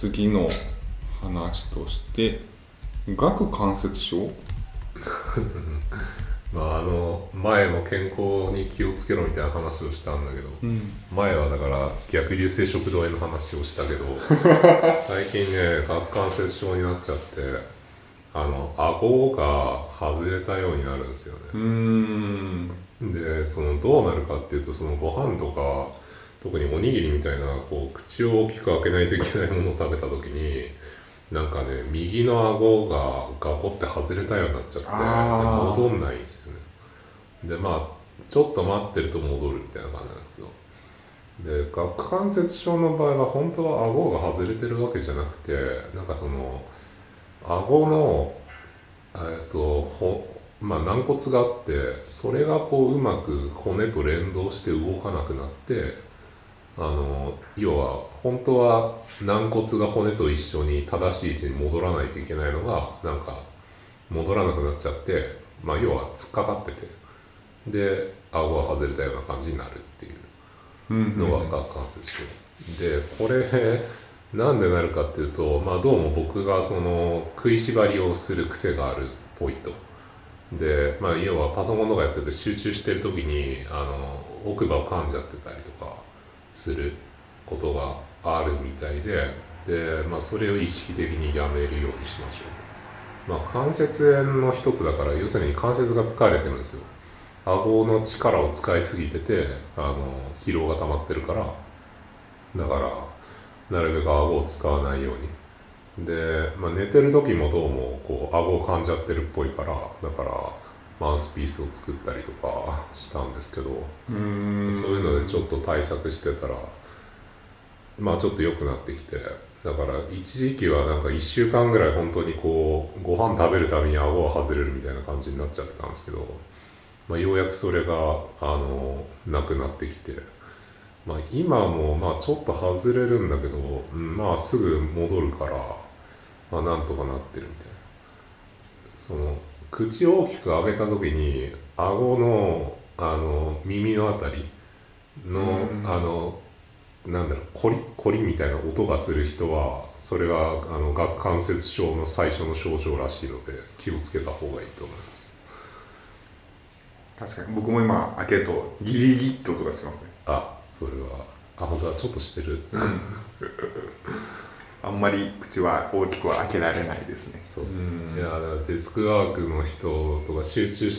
次の話として顎関節症？まああの前も健康に気をつけろみたいな話をしたんだけど、ん。前はだから逆流性食道炎の話をしたけど 最近ね顎関節症になっちゃってあの顎が外れたようになるんですよね、でそのどうなるかっていうとそのご飯とか特におにぎりみたいなこう口を大きく開けないといけないものを食べた時になんかね右の顎がガコって外れたようになっちゃって戻んないんですよね。でまあちょっと待ってると戻るみたいな感じなんですけど。で顎関節症の場合は本当は顎が外れてるわけじゃなくてなんかその顎のえっとほまあ軟骨があってそれがこううまく骨と連動して動かなくなってあの要は本当は軟骨が骨と一緒に正しい位置に戻らないといけないのがなんか戻らなくなっちゃってまあ要は突っかかっててで顎が外れたような感じになるっていうのが顎関節症、でこれなんでなるかっていうとまあどうも僕がその食いしばりをする癖があるっぽいと。でまあ要はパソコンとかやってて集中してる時にあの奥歯を噛んじゃってたりとかすることがあるみたいでで、まあ、それを意識的にやめるようにしましょうと。まあ、関節炎の一つだから要するに関節が疲れてるんですよ。顎の力を使いすぎててあの疲労が溜まってるから。だからなるべく顎を使わないように。で、まあ、寝てる時もどうもこう顎を噛んじゃってるっぽいからだからマウスピースを作ったりとかしたんですけどそういうのでちょっと対策してたらまあちょっと良くなってきてだから一時期はなんか1週間ぐらい本当にこうご飯食べるたびに顎が外れるみたいな感じになっちゃってたんですけど、まあ、ようやくそれがあのなくなってきて、まあ、今もまあちょっと外れるんだけど、うんまあすぐ戻るから、まあ、なんとかなってるみたいな。その口を大きく開けた時に顎のあの耳のあたりの、うん。あのなんだろうコリコリみたいな音がする人はそれはあの顎関節症の最初の症状らしいので気をつけた方がいいと思います。確かに。僕も今開けるとギリギリって音がしますね。あそれは。あ本当だ。ちょっとしてる あんまり口は大きくは開けられないですね。そうそううん。いやデスクワークの人とか集中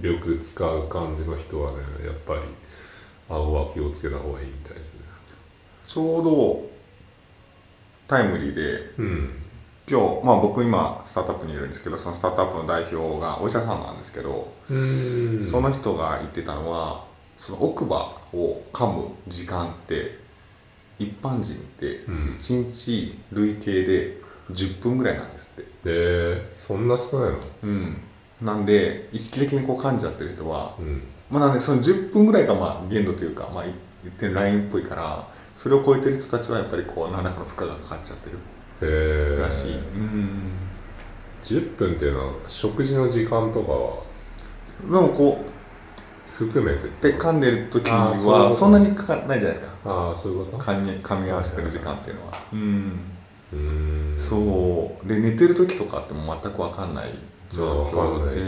力使う感じの人はねやっぱり顎は気をつけた方がいいみたいですね。ちょうどタイムリーでうん。今日まあ僕今スタートアップにいるんですけどそのスタートアップの代表がお医者さんなんですけど、うん。その人が言ってたのはその奥歯を噛む時間って一般人ってうん。1日累計で10分ぐらいなんですって、えー、そんな少ないの？うん、なんで意識的にこう噛んじゃってる人は、うん。まあ、なんでその10分ぐらいがまあ限度というか、まあ、言ってるラインっぽいからそれを超えてる人たちはやっぱりこう何らかの負荷がかかっちゃってるへえらしい、うん。10分っていうのは食事の時間とかは？でもこう含めてで噛んでる時はそんなにかかんないじゃないですか。ああそういうこと？噛み噛み合わせてる時間っていうのは、うん。うーん。そう。で寝てる時とかっても全く分かんない状況ないけど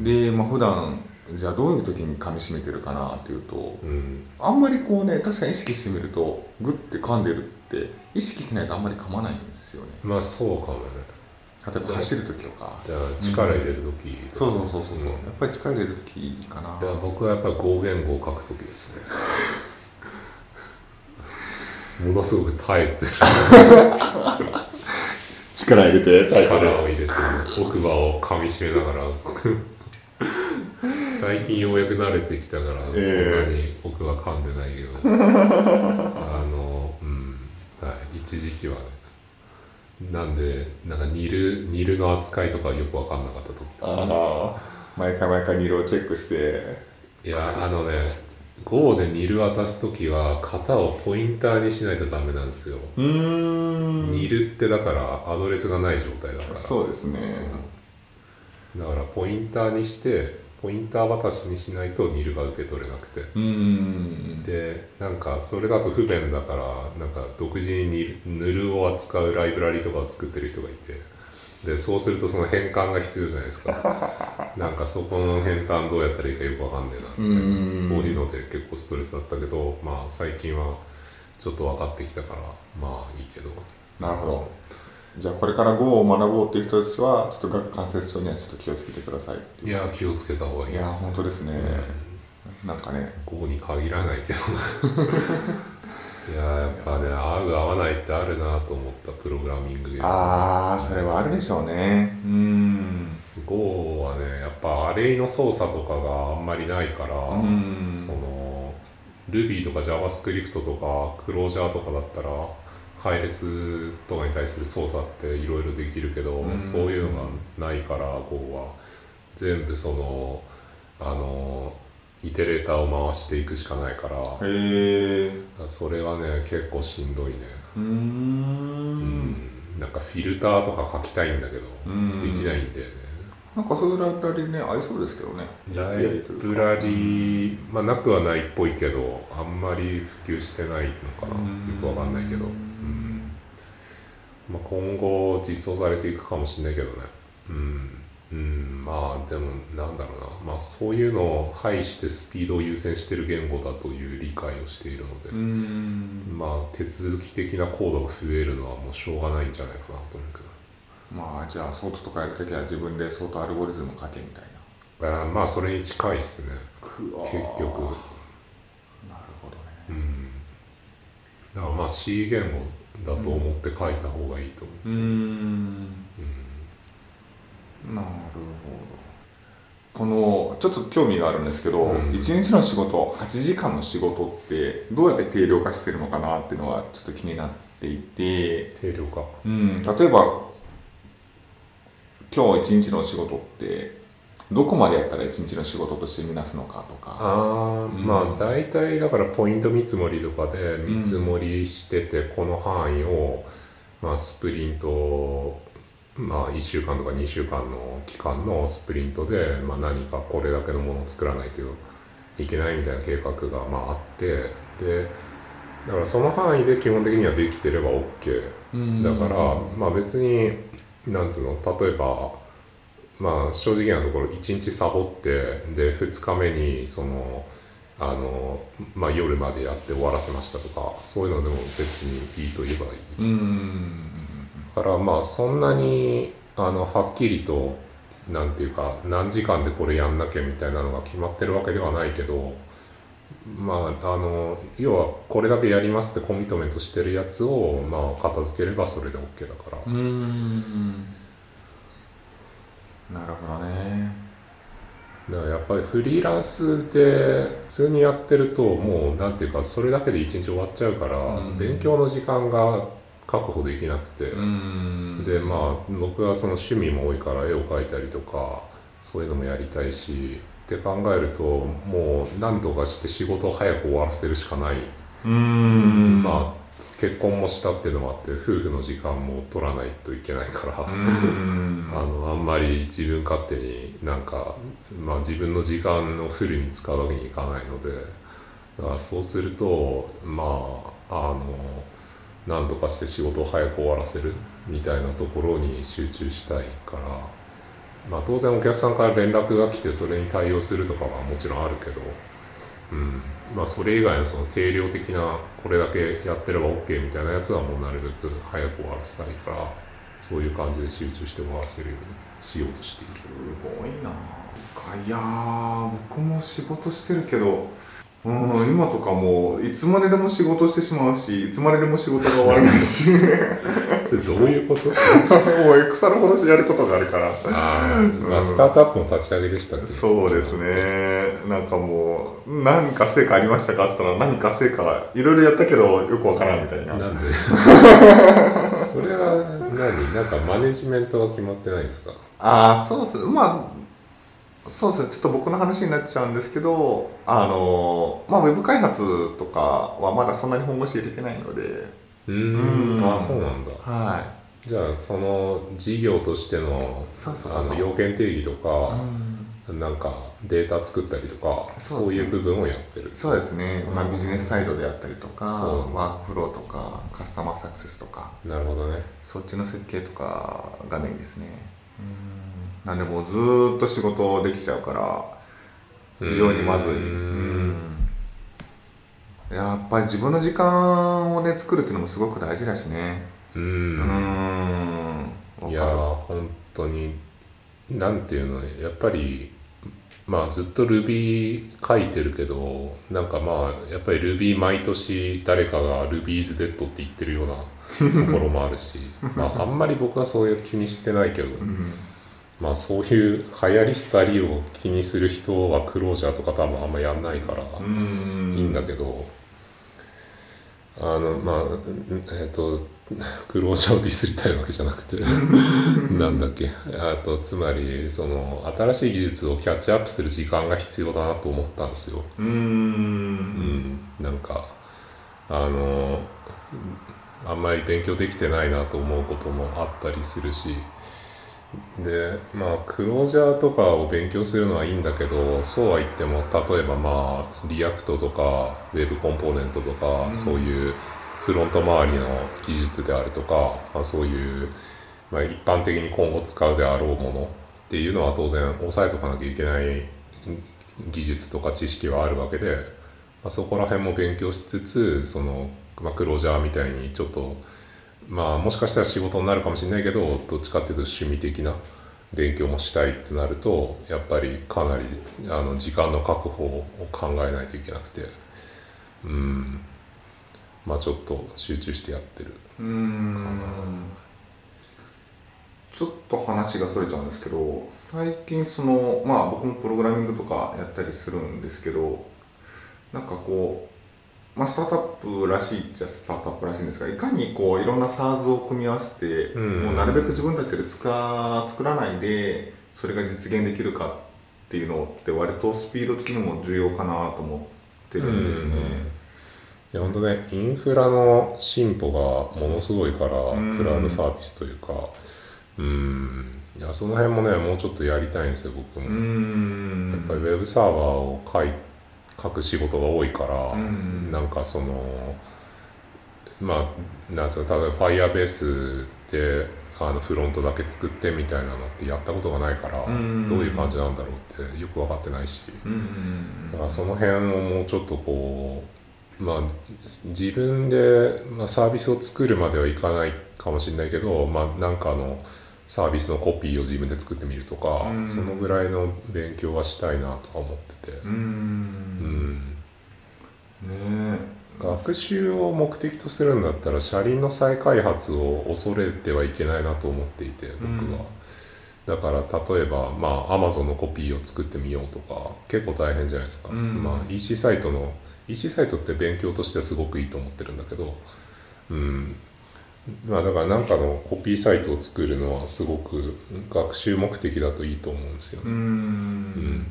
でねで、まあ普段じゃあどういう時に噛み締めてるかなっていうとうん、うん。あんまりこうね確かに意識してみるとグッて噛んでるって意識しないとあんまり噛まないんですよね。まあそうかもね例えば走る時とか。じゃあ力入れる時とそうかそうそうそうそう、ん。やっぱり力入れる時かな。いや僕はやっぱり合言語を書く時ですね。ものすごく耐えて。る力入れて力を入れて奥歯を噛みしめながら。最近ようやく慣れてきたから、ええ。そんなに奥歯噛んでないけどあのうん。はい。一時期はねなんでなんか煮る煮るの扱いとかよく分かんなかった時とか。ああ毎回毎回色をチェックして。いやあのね GO で煮る渡す時は型をポインターにしないとダメなんですよ、うーん。煮るってだからアドレスがない状態だから。そうですね。だからポインターにしてポインター渡しにしないとニルが受け取れなくて。うんでなんかそれだと不便だからなんか独自にヌルを扱うライブラリとかを作ってる人がいて。でそうするとその変換が必要じゃないですか。なんかそこの変換どうやったらいいかよくわかんねえなみたいうんなそういうので結構ストレスだったけどまあ最近はちょっと分かってきたからまあいいけど。なるほどじゃあこれから Go を学ぼうっていう人たちはちょっと顎関節症にはちょっと気をつけてくださいいや気をつけた方がいいいやです本当ですね、うんなんかね。ここに限らないけど。いややっぱね合う合わないってあるなと思ったプログラミングでああそれはあるでしょうね。うん。Go はねやっぱアレイの操作とかがあんまりないから、うん。その Ruby とか JavaScript とかクロージャーとかだったら配列とかに対する操作っていろいろできるけど、うん。そういうのがないから Go は全部そのあのイテレーターを回していくしかないからへえそれはね結構しんどいね。うん。ん。なんかフィルターとか書きたいんだけどうん。できないんだよね。なんかそういうライブラリね合いそうですけどね。ライブラリー、まあ、なくはないっぽいけどあんまり普及してないのかな。うんよくわかんないけど、うんまあ、今後実装されていくかもしれないけどね。うん、うん、まあでもなんだろうな、まあ、そういうのを排してスピードを優先してる言語だという理解をしているので、ん。まあ手続き的なコードが増えるのはもうしょうがないんじゃないかなと思うけど。まあじゃあソートとかやるときは自分でソートアルゴリズム書けみたいな。あーまあそれに近いですね。く結局。なるほどね。うん。だからまあ C 言語だと思って書いた方がいいと思う、うーん。うんなるほど。このちょっと興味があるんですけど、うん。一日の仕事8時間の仕事ってどうやって定量化してるのかなっていうのはちょっと気になっていて、定量化。うん、例えば今日一日の仕事ってどこまでやったら一日の仕事として見なすのかとか。ああ、うん。まあ大体だからポイント見積もりとかで見積もりしててこの範囲を、まあ、スプリントまあ1週間とか2週間の期間のスプリントで、まあ、何かこれだけのものを作らないといけないみたいな計画がまああって。でだからその範囲で基本的にはできてれば OK だから、まあ別になんつうの例えばまあ正直なところ1日サボってで2日目にそのあの、まあ、夜までやって終わらせましたとかそういうのでも別にいいと言えばいい。うんだからまあそんなにあのはっきりとなんていうか何時間でこれやんなきゃみたいなのが決まってるわけではないけどまああの要はこれだけやりますってコミットメントしてるやつをまあ片付ければそれで OK だから。うんなるほどね。だからやっぱりフリーランスで普通にやってるともうなんていうかそれだけで一日終わっちゃうから、うん。勉強の時間が確保できなくて、うん。でまあ僕はその趣味も多いから絵を描いたりとかそういうのもやりたいしって考えるともう何とかして仕事を早く終わらせるしかない、うん。まあ結婚もしたっていうのもあって夫婦の時間も取らないといけないから。うん あのあんまり自分勝手になんか、まあ、自分の時間をフルに使うわけにいかないのでだからそうするとまああのなんとかして仕事を早く終わらせるみたいなところに集中したいから、まあ、当然お客さんから連絡が来てそれに対応するとかはもちろんあるけど、うんまあ、それ以外のその定量的なこれだけやってれば OK みたいなやつはもうなるべく早く終わらせたいから。そういう感じで集中して回せるようにしようとしている。すごいな。かいやー僕も仕事してるけどうん今とかもういつまででも仕事してしまうしいつまででも仕事が終わらないし。も それどういうこと？う腐るほどしやることがあるから。あー、まあ、スタートアップの立ち上げでしたけど、そうですねなんかもう何か成果ありましたかって言ったら何か成果いろいろやったけどよくわからんみたいな。なんで？それは何？なんかマネジメントが決まってないですか？ああそうです。ねまあそうですね。ちょっと僕の話になっちゃうんですけどあのまあウェブ開発とかはまだそんなに本腰入れてないので。うん。ん。あそうなんだ。はい。じゃあその事業としてのあの要件定義とか、うん。なんかデータ作ったりとかそうね。いう部分をやってる。そうですね、まあ、ビジネスサイドであったりとかそう。ワークフローとかカスタマーサクセスとか。なるほどね。そっちの設計とかがメインですね。うん。なんでもうずーっと仕事できちゃうから非常にまずい。うん。うん。やっぱり自分の時間をね作るっていうのもすごく大事だしね。ううん。ん。わいや本当になんていうのやっぱりまあずっと Ruby 書いてるけどなんかまあやっぱり Ruby 毎年誰かが Ruby's dead って言ってるような ところもあるしまああんまり僕はそういう気にしてないけどうん。まあそういう流行り廃りを気にする人はクロージャーとか多分あんまやんないからうん。いいんだけどあのまあえっ、と クロージャーをディスりたいわけじゃなくて。なんだっけ。あとつまりその新しい技術をキャッチアップする時間が必要だなと思ったんですよ。うん。うん、なんかあのあんまり勉強できてないなと思うこともあったりするし。でまあ Clojure とかを勉強するのはいいんだけどそうは言っても例えばまあ React とか Web Components とか、うん。そういうフロント周りの技術であるとか、まあ、そういう、まあ、一般的に今後使うであろうものっていうのは当然押さえとかなきゃいけない技術とか知識はあるわけで、まあ、そこら辺も勉強しつつその、まあ、 Clojure みたいにちょっとまあもしかしたら仕事になるかもしれないけどどっちかっていうと趣味的な勉強もしたいってなるとやっぱりかなりあの時間の確保を考えないといけなくて。うん。まあちょっと集中してやってる。うんちょっと話がそれちゃうんですけど最近そのまあ僕もプログラミングとかやったりするんですけどなんかこう、まあ、スタートアップらしいっちゃスタートアップらしいんですがいかにこういろんな SARS を組み合わせて、うんもうなるべく自分たちで作ら作らないでそれが実現できるかっていうのって割とスピード的にも重要かなと思ってるんですね。いや本当ねインフラの進歩がものすごいから、うん。クラウドサービスというか。うん。いやその辺もねもうちょっとやりたいんですよ僕も、やっぱりウェブサーバーを書い書く仕事が多いから、うん。なんかそのまあなんつうの例えば Firebase であのフロントだけ作ってみたいなのってやったことがないから、うん。どういう感じなんだろうってよく分かってないし、うん。だからその辺をもうちょっとこうまあ自分で、まあ、サービスを作るまではいかないかもしれないけど、まあ、なんかあのサービスのコピーを自分で作ってみるとか、うん。そのぐらいの勉強はしたいなとは思ってて、ううん。んね学習を目的とするんだったら車輪の再開発を恐れてはいけないなと思っていて僕は。だから例えばまあ Amazon のコピーを作ってみようとか結構大変じゃないですか、うん。まあ EC サイトの EC サイトって勉強としてはすごくいいと思ってるんだけどうん。まあだから何かのコピーサイトを作るのはすごく学習目的だといいと思うんですようね、うん。ん。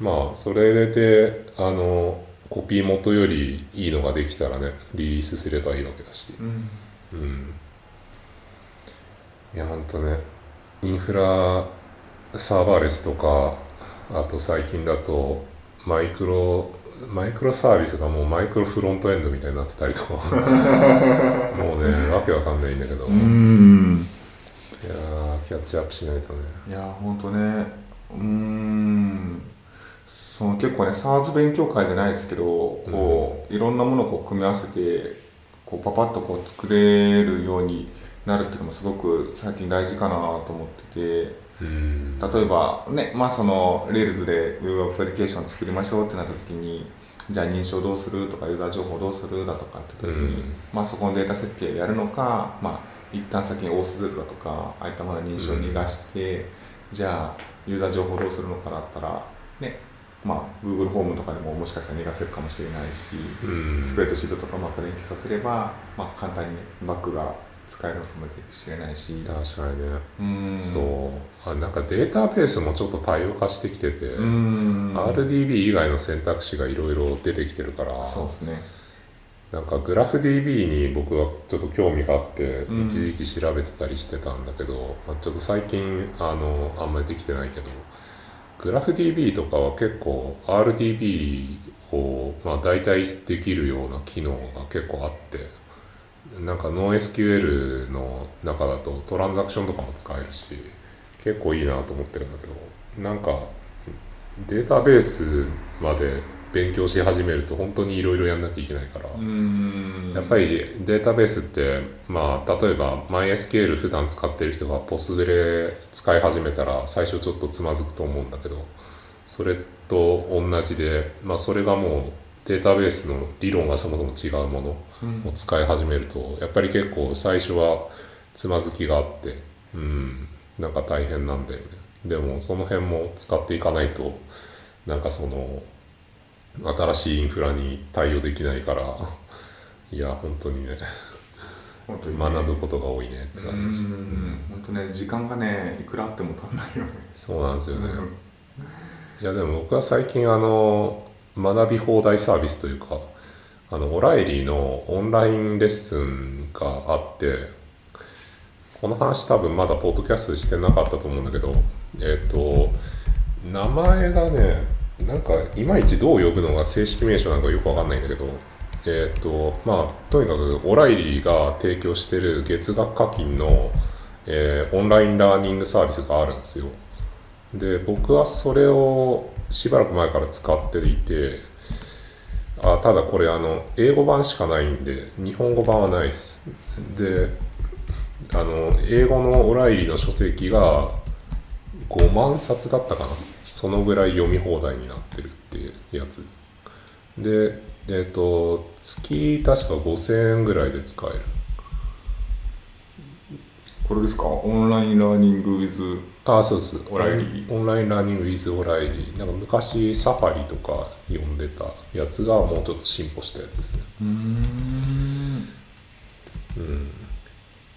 まあそれであのコピー元よりいいのができたらねリリースすればいいわけだし。うん。うん。いやほんとねインフラサーバーレスとかあと最近だとマイクロマイクロサービスがもうマイクロフロントエンドみたいになってたりとか。もうねわけわかんないんだけど、ういんやーキャッチアップしないとね。いやほんとね。うーん。その結構ね SARS 勉強会じゃないですけどこう、いろんなものをこう組み合わせてこうパパッとこう作れるようになるっていうのもすごく最近大事かなと思ってて。うん例えばねまあその Rails で Web アプリケーション作りましょうってなった時にじゃあ認証どうするとかユーザー情報どうするだとかって時に、うん。まあそこのデータ設計やるのかまあ一旦先に OAuth だとかああいったものの認証を逃がして、じゃあユーザー情報どうするのかだったらねまあ Google ホームとかでももしかしたら逃がせるかもしれないし、うん。スプレッドシートとかうまく連携させれば、まあ、簡単に、ね、バックが使えるのかもしれないし。確かにね、うん。そう。あなんかデータベースもちょっと多様化してきてて、うん。RDB 以外の選択肢がいろいろ出てきてるからそうですね。なんかグラフ DB に僕はちょっと興味があってうん。一時期調べてたりしてたんだけど、まあ、ちょっと最近あのあんまりできてないけどグラフ DB とかは結構 RDB をまあ代替できるような機能が結構あってなんか NoSQL の中だとトランザクションとかも使えるし結構いいなと思ってるんだけどなんかデータベースまで勉強し始めると本当にいろいろやんなきゃいけないから、うん。やっぱりデータベースってまあ例えば MySQL 普段使ってる人が Postgre 使い始めたら最初ちょっとつまずくと思うんだけどそれと同じで、まあ、それがもうデータベースの理論がそもそも違うものうん。を使い始めるとやっぱり結構最初はつまずきがあってうんなんか大変なんだよね。でもその辺も使っていかないとなんかその新しいインフラに対応できないからいや本当にね本当にね。学ぶことが多いねってう感じです。ん。本当ね時間がねいくらあっても足んないよね。そうなんですよね。うん。いやでも僕は最近あの学び放題サービスというかあのオライリーのオンラインレッスンがあってこの話多分まだポッドキャストしてなかったと思うんだけどえっ、と名前がねなんかいまいちどう呼ぶのが正式名称なのかよくわかんないんだけどえっ、とまあとにかくオライリーが提供してる月額課金の、えーオンラインラーニングサービスがあるんですよ。で僕はそれをしばらく前から使っていてあただこれあの英語版しかないんで日本語版はないです。であの英語のオライリの書籍が5万冊だったかな。そのぐらい読み放題になってるっていうやつ。でえっ、と月確か5000円ぐらいで使える。これですか？ online learning with あそうです。オライリーオンラインラーニング with オライリーなんか昔 Safari とか読んでたやつがもうちょっと進歩したやつですね。うーん。うん。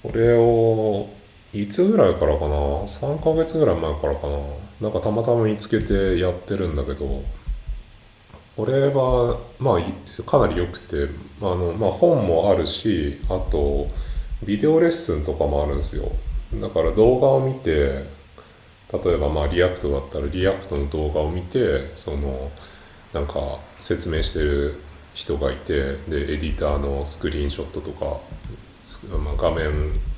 これをいつぐらいからかな？3ヶ月ぐらい前からかな。なんかたまたま見つけてやってるんだけどこれはまあいかなり良くてあの、まあ、本もあるしあとビデオレッスンとかもあるんですよ。だから動画を見て例えばまあ React だったら React の動画を見てそのなんか説明してる人がいてでエディターのスクリーンショットとか、まあ、画面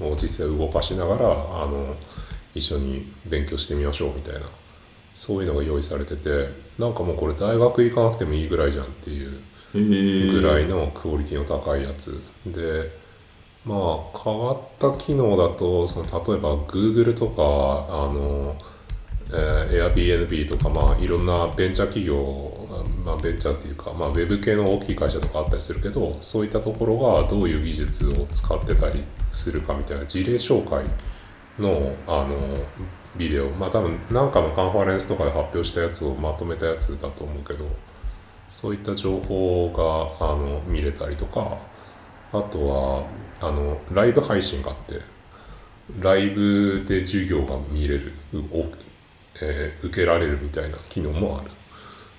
を実際動かしながらあの一緒に勉強してみましょうみたいなそういうのが用意されててなんかもうこれ大学行かなくてもいいぐらいじゃんっていうぐらいのクオリティの高いやつ。でまあ変わった機能だとその例えば Google とかあの、えー Airbnb とかまあいろんなベンチャー企業まあベンチャーっていうか、まあ、ウェブ系の大きい会社とかあったりするけどそういったところがどういう技術を使ってたりするかみたいな事例紹介のあのビデオ。まあ多分何かのカンファレンスとかで発表したやつをまとめたやつだと思うけどそういった情報があの見れたりとかあとはあのライブ配信があってライブで授業が見れる、えー受けられるみたいな機能もある。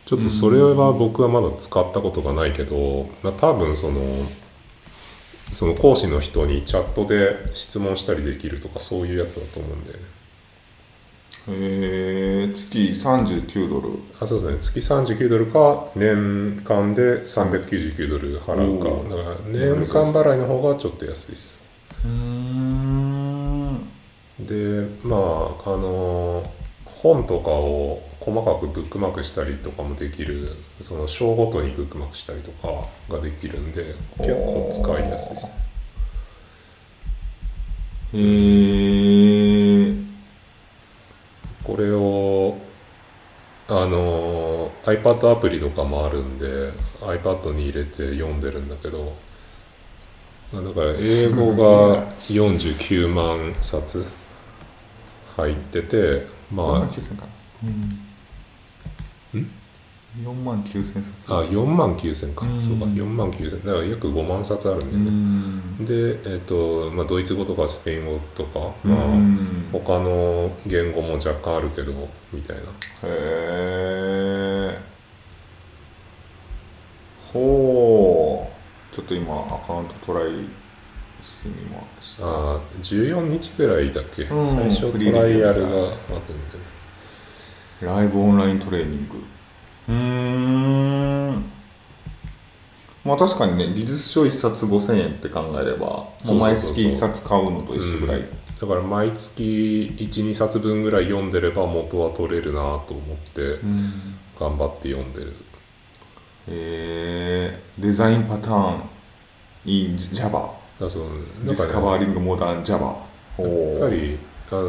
ちょっとそれは僕はまだ使ったことがないけど、まあ、多分そのその講師の人にチャットで質問したりできるとかそういうやつだと思うんだよね。えー、月39ドル。あそうですね。月39ドルか年間で399ドル払うか。だから年間払いの方がちょっと安いです。うーん。でまああの本とかを細かくブックマークしたりとかもできるその章ごとにブックマークしたりとかができるんで結構使いやすいですね。えー、これをあの iPad アプリとかもあるんで iPad に入れて読んでるんだけどまあだから英語が49万冊入っててま4万あ9000かな？うん？4万9000冊。あ4万9000か。うん。そうか4万9000だから約5万冊あるんだうよね、ん。で、えっとまあ、ドイツ語とかスペイン語とか、うまあ、ん他の言語も若干あるけどみたいな。へえほうちょっと今アカウントトライしてみましたあー14日ぐらいだっけ、うん。最初トライアルがあるんでね。ライブオンライントレーニングうーん。まあ確かにね技術書1冊5000円って考えれば毎月1冊買うのと一緒ぐらい、だから毎月12冊分ぐらい読んでれば元は取れるなと思ってうん。頑張って読んでる。えー、デザインパターン in Java だからそのディスカねバーリングモダン Java おやっぱり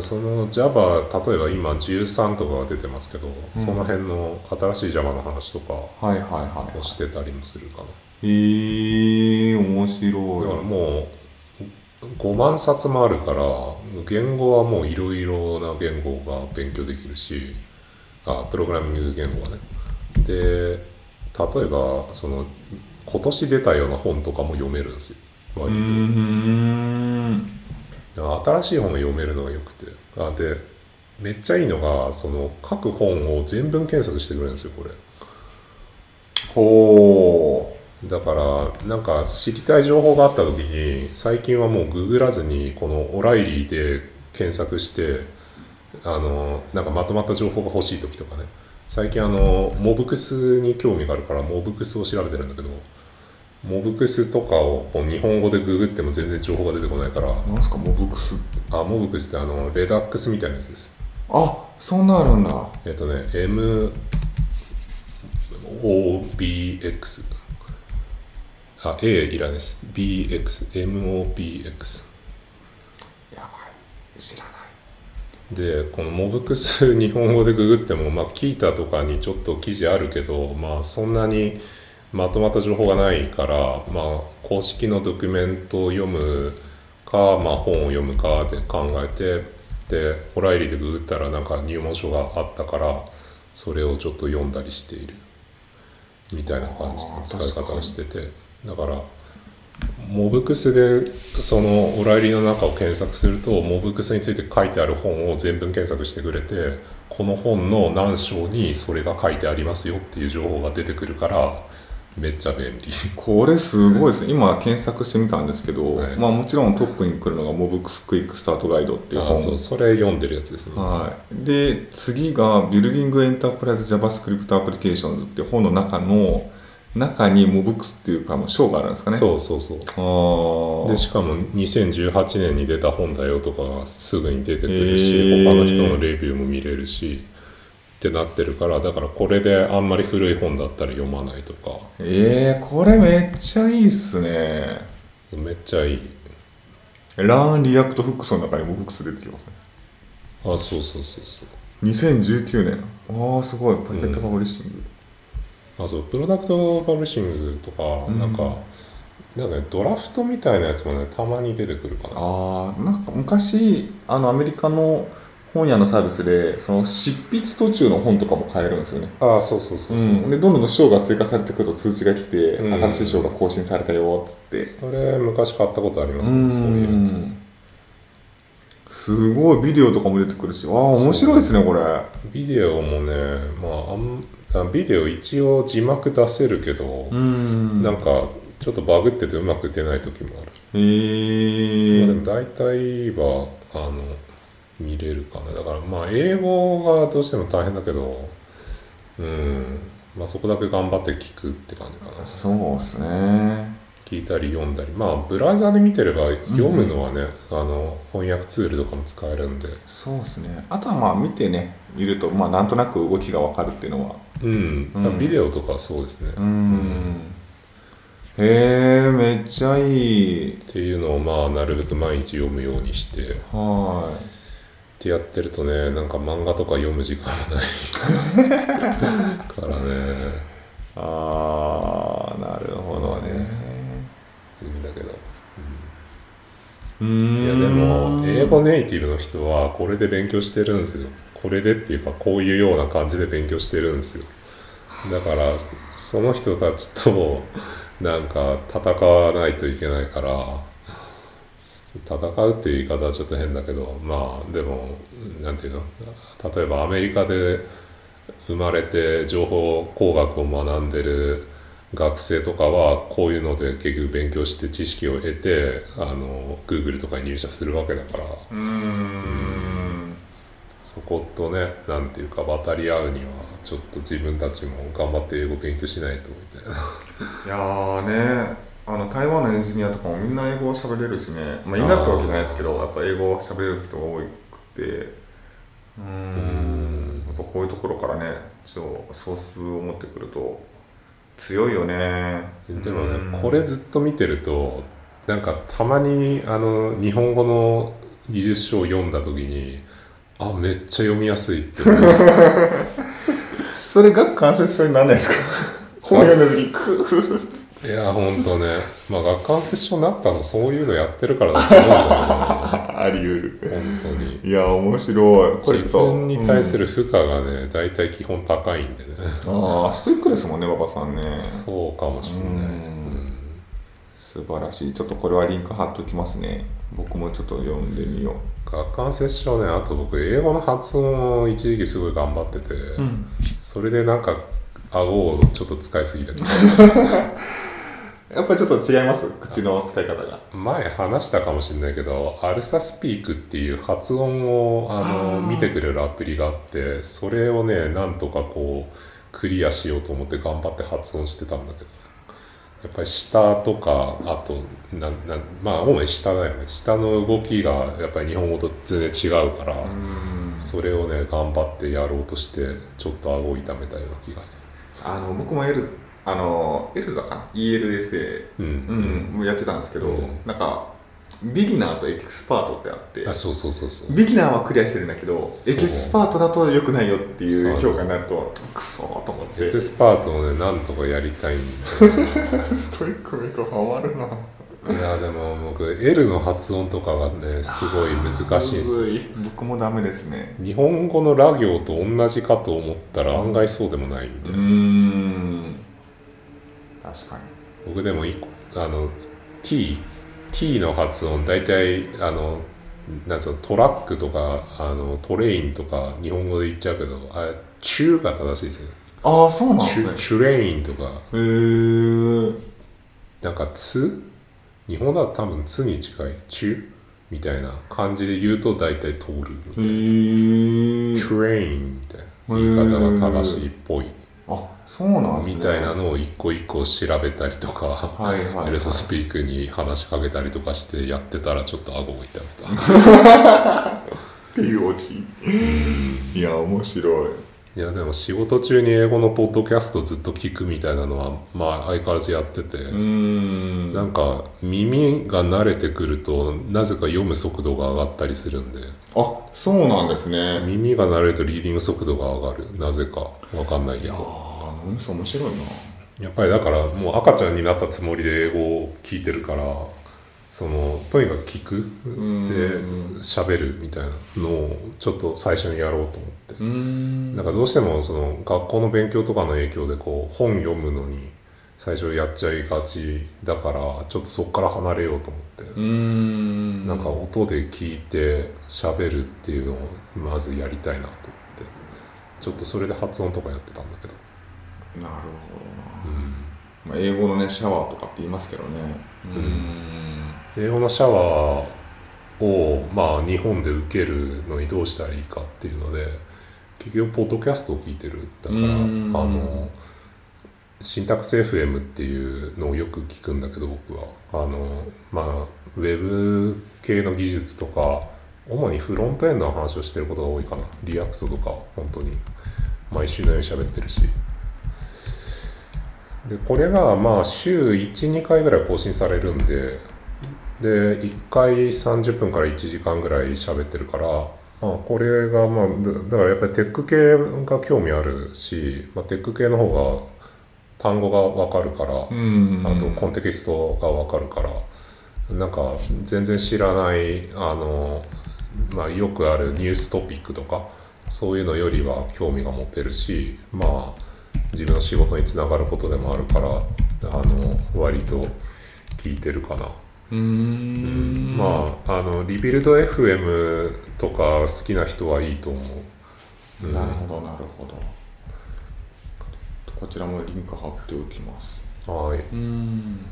その Java 例えば今13とかが出てますけど、うん。その辺の新しい Java の話とかはいはいはいをしてたりもするかな。えー、面だから白いもう5万冊もあるから言語はもういろいろな言語が勉強できるしあプログラミング言語はね。で例えばその今年出たような本とかも読めるんですよ。割と新しい本を読めるのがよくて。あでめっちゃいいのがその各本を全文検索してくれるんですよこれ。ほだからなんか知りたい情報があった時に最近はもうググらずにこのオライリーで検索してあのなんかまとまった情報が欲しい時とかね。最近あのモブクスに興味があるからモブクスを調べてるんだけどモブクスとかをこう日本語でググっても全然情報が出てこないから。うなんすかモブクス？あモブクスってあのレダックスみたいなやつです。あそんなんあるんだ。えっとね MOBX あ A いらないです。BXMOBX やばい。知らない。でこのモブクス日本語でググってもまあキータとかにちょっと記事あるけどまあそんなにまとまった情報がないからまあ公式のドキュメントを読むかまあ本を読むかで考えてでオライリでググったらなんか入門書があったからそれをちょっと読んだりしている。みたいな感じの使い方をしてて。だから MobX でそのオライリの中を検索すると MobX について書いてある本を全文検索してくれてこの本の何章にそれが書いてありますよっていう情報が出てくるからめっちゃ便利。これすごいですね。今検索してみたんですけど、はい。まあもちろんトップに来るのが MobX Quick Start Guide っていうあ本そうそれ読んでるやつですね。はい、で次が「 Building Enterprise JavaScript Applications」っていう本の中の中に MOBX っていうかもう章があるんですかね。うそうそうそう。ああでしかも2018年に出た本だよとかがすぐに出てくるし、へー。他の人のレビューも見れるしってなってるからだからこれであんまり古い本だったら読まないとか。えー、これめっちゃいいっすね。めっちゃいい。 Learn React Hooks の中に MobX 出てきますね。あそうそうそうそう。2019年ああすごい。パケットパブリッシング、あそう。プロダクトパブリッシングとか、うん。なんかなんかねドラフトみたいなやつもねたまに出てくるかな。ああなんか昔あのアメリカの本屋のサービスでその執筆途中の本とかも買えるんですよね。ああそうそうそうそう、うん、でどんどん章が追加されてくると通知が来て、うん。新しい章が更新されたよっつって。それ昔買ったことありますねそういうやつ。すごいビデオとかも出てくるし。ああ面白いですねこれ。ビデオもねまああんあビデオ一応字幕出せるけど、ん。なんかちょっどバグっててうまく出ない時もある、へえまあ、でも大体はあの見れるかな。だからまあ英語がどうしても大変だけどうん。まあそこだけ頑張って聞くって感じかな。そうですね。聞いたり読んだり。まあブラウザで見てれば読むのはね、あの翻訳ツールとかも使えるんで。そうですね。あとはまあ見てね見るとまあなんとなく動きがわかるっていうのは。うん、うん。ビデオとかはそうですね、うん。へえめっちゃいい。っていうのをまあなるべく毎日読むようにしてっはてやってるとねなんか漫画とか読む時間もない。からね。いああなるほどね。いいんだけど。うーん。いやでも英語ネイティブの人はこれで勉強してるんですよ。これでっていうかこういうような感じで勉強してるんですよ。だからその人たちとなんか戦わないといけないから戦うっていう言い方はちょっと変だけどまあでもなんていうの？例えばアメリカで生まれて情報工学を学んでる学生とかはこういうので結局勉強して知識を得てあの Google とかに入社するわけだから。うーん。そそことねなんていうか渡り合うにはちょっと自分たちも頑張って英語勉強しないとみたいな。いやーねあの台湾のエンジニアとかもみんな英語を喋れるしね、まあ、みんなってわけじゃないですけどやっぱ英語を喋れる人が多くて。うーん。やっぱこういうところからねちょっとソースを持ってくると強いよね。でもうん。ねこれずっと見てるとなんかたまにあの日本語の技術書を読んだ時にあめっちゃ読みやすいって。それが関節症にならないですか？本読んだ時にクーいやほんとね。まあ学間接症になったのそういうのやってるからだと思うんだよな あり得る。本当に。いや面白い。これちょっ自と分に対する、る負荷がね大体基本高いんでね。うんああストイックですもんね馬場さんね。そうかもしれない、うん。うん。素晴らしい。ちょっとこれはリンク貼っときますね。僕もちょっと読んでみよ学間接症ねあと僕英語の発音を一時期すごい頑張ってて、う、うん、それでなんか顎をちょっと使いすぎて やっぱりちょっと違います？口の使い方が。前話したかもしれないけどアルサスピークっていう発音をあの見てくれるアプリがあってそれをねなんとかこうクリアしようと思って頑張って発音してたんだけど。やっぱり下とかあとななまあ主に下だよね。下の動きがやっぱり日本語と全然違うから、うん。それをね頑張ってやろうとしてちょっと顎を痛めたような気がすあの僕も L あの L だかな？ELSA るうん、うん、やってたんですけど、うん。なんかビギナーとエキスパートってあってあそうそうそうそう。ビギナーはクリアしてるんだけどエキスパートだと良くないよっていそうう評価になるとクソーと思って。エクスパートをねなんとかやりたいん ストイックめとハマるな。いやでも僕 L の発音とかがねすごい難しいんです僕もダメですね。日本語のラ行と同じかと思ったら案外そうでもないみたういな、ん確かに。僕でもあの T T の発音大体あのなんつうのトラックとかあのトレインとか日本語で言っちゃうけどあれチューが正しいですよああそうなんでチすね。ュチュレインとか。へえなんか「つ」日本だと多分「つ」に近い「チュ」みたいな感じで言うと大体通るへえトレインみたいな。言い方が正しいっぽい。あそうなんね。みたいなのを一個一個調べたりとか、はいはい、はい、エルサスピークに話しかけたりとかしてやってたらちょっと顎を痛めた。っていうオチいや面白い。いやでも仕事中に英語のポッドキャストずっと聞くみたいなのはまあ相変わらずやってて、ん。なんか耳が慣れてくるとなぜか読む速度が上がったりするんで。あそうなんですね。耳が慣れるとリーディング速度が上がる。なぜか。わかんないけあどあ面白いな。やっぱりだからもう赤ちゃんになったつもりで英語を聞いてるからそのとにかく聞く。ん。で喋るみたいなのをちょっと最初にやろうと思って。ん。なんかどうしてもその学校の勉強とかの影響でこう本読むのに最初やっちゃいがちだからちょっとそこから離れようと思って、ん。なんか音で聞いて喋るっていうのをまずやりたいなと思って。ちょっとそれで発音とかやってたんだけど、なるほうんどな、まあ、英語のねシャワーとかって言いますけどね。うーん。英語のシャワーをまあ日本で受けるのにどうしたらいいかっていうので結局ポッドキャストを聞いてる。だからあうん。のSyntax FM っていうのをよく聞くんだけど僕は。あのまあウェブ系の技術とか主にフロントエンドの話をしてることが多いかな。 React とか本当に。毎週のように喋ってるしでこれがまあ週12回ぐらい更新されるんでで1回30分から1時間ぐらい喋ってるから、まあ、これがまあだだからやっぱりテック系が興味あるし、まあ、テック系の方が単語が分かるから、うん。あとコンテキストが分かるからなんか全然知らないあの、まあ、よくあるニューストピックとかそういうのよりは興味が持てるしまあ自分の仕事につながることでもあるからあの割と聞いてるかな。うーん。まああのリビルド FM とか好きな人はいいと思う、うん。なるほどなるほど。こちらもリンク貼っておきます。はい。うん